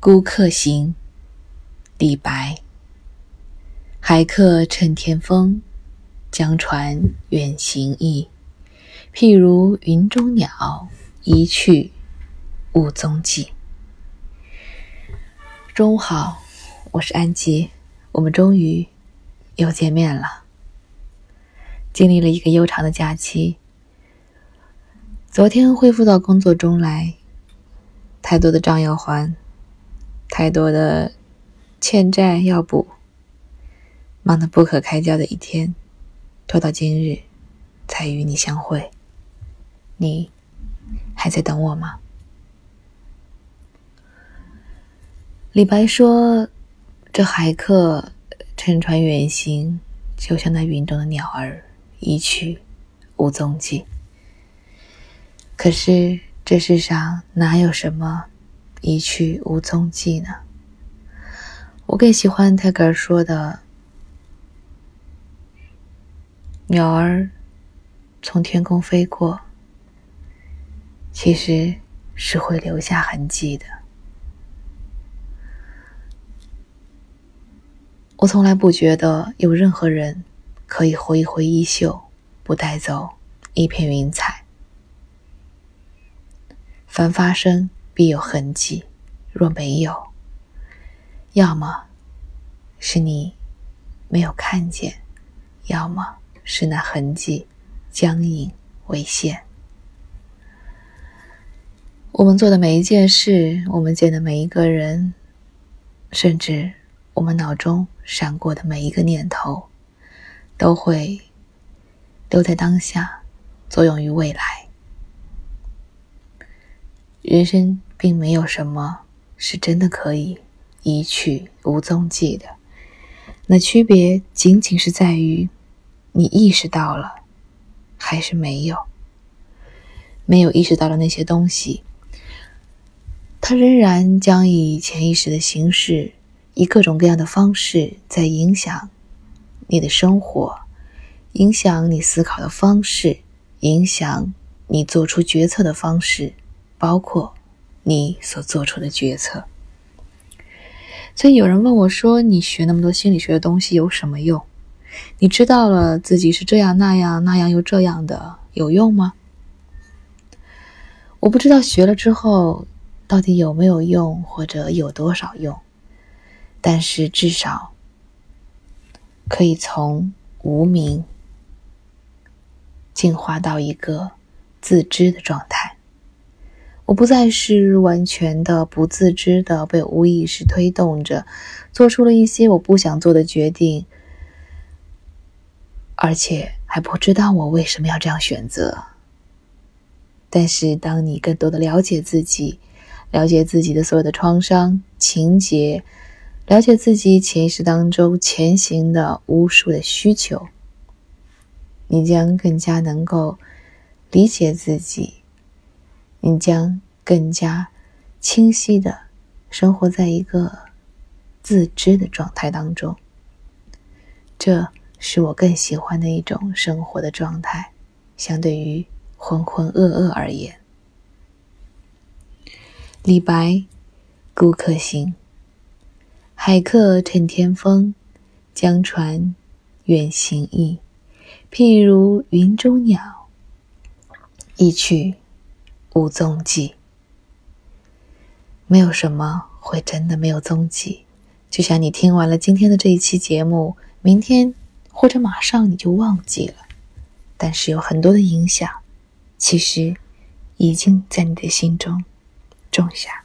孤客行，李白。海客趁天风，江船远行意。譬如云中鸟，一去无踪迹。中午好，我是安吉，我们终于又见面了。经历了一个悠长的假期，昨天恢复到工作中来，太多的账要还。太多的欠债要补，忙得不可开交的一天，拖到今日才与你相会。你还在等我吗？李白说：“这海客乘船远行，就像那云中的鸟儿，一去无踪迹。”可是这世上哪有什么？一去无踪迹呢？我更喜欢泰戈尔说的：“鸟儿从天空飞过，其实是会留下痕迹的。”我从来不觉得有任何人可以挥一挥衣袖，不带走一片云彩。凡发生。必有痕迹，若没有，要么是你没有看见，要么是那痕迹僵硬危险。我们做的每一件事，我们见的每一个人，甚至我们脑中闪过的每一个念头，都会留在当下，作用于未来。人生并没有什么是真的可以一去无踪迹的，那区别仅仅是在于你意识到了还是没有。没有意识到的那些东西，它仍然将以潜意识的形式，以各种各样的方式在影响你的生活，影响你思考的方式，影响你做出决策的方式。包括你所做出的决策，所以有人问我说：“你学那么多心理学的东西有什么用？你知道了自己是这样那样那样又这样的，有用吗？”我不知道学了之后到底有没有用，或者有多少用，但是至少可以从无名进化到一个自知的状态。我不再是完全的不自知的被无意识推动着，做出了一些我不想做的决定，而且还不知道我为什么要这样选择。但是，当你更多的了解自己，了解自己的所有的创伤情节，了解自己潜意识当中前行的无数的需求，你将更加能够理解自己。你将更加清晰的生活在一个自知的状态当中，这是我更喜欢的一种生活的状态，相对于浑浑噩噩而言。李白，孤客行，海客趁天风，江船远行意。譬如云中鸟，一去。无踪迹，没有什么会真的没有踪迹。就像你听完了今天的这一期节目，明天或者马上你就忘记了，但是有很多的影响，其实已经在你的心中种下。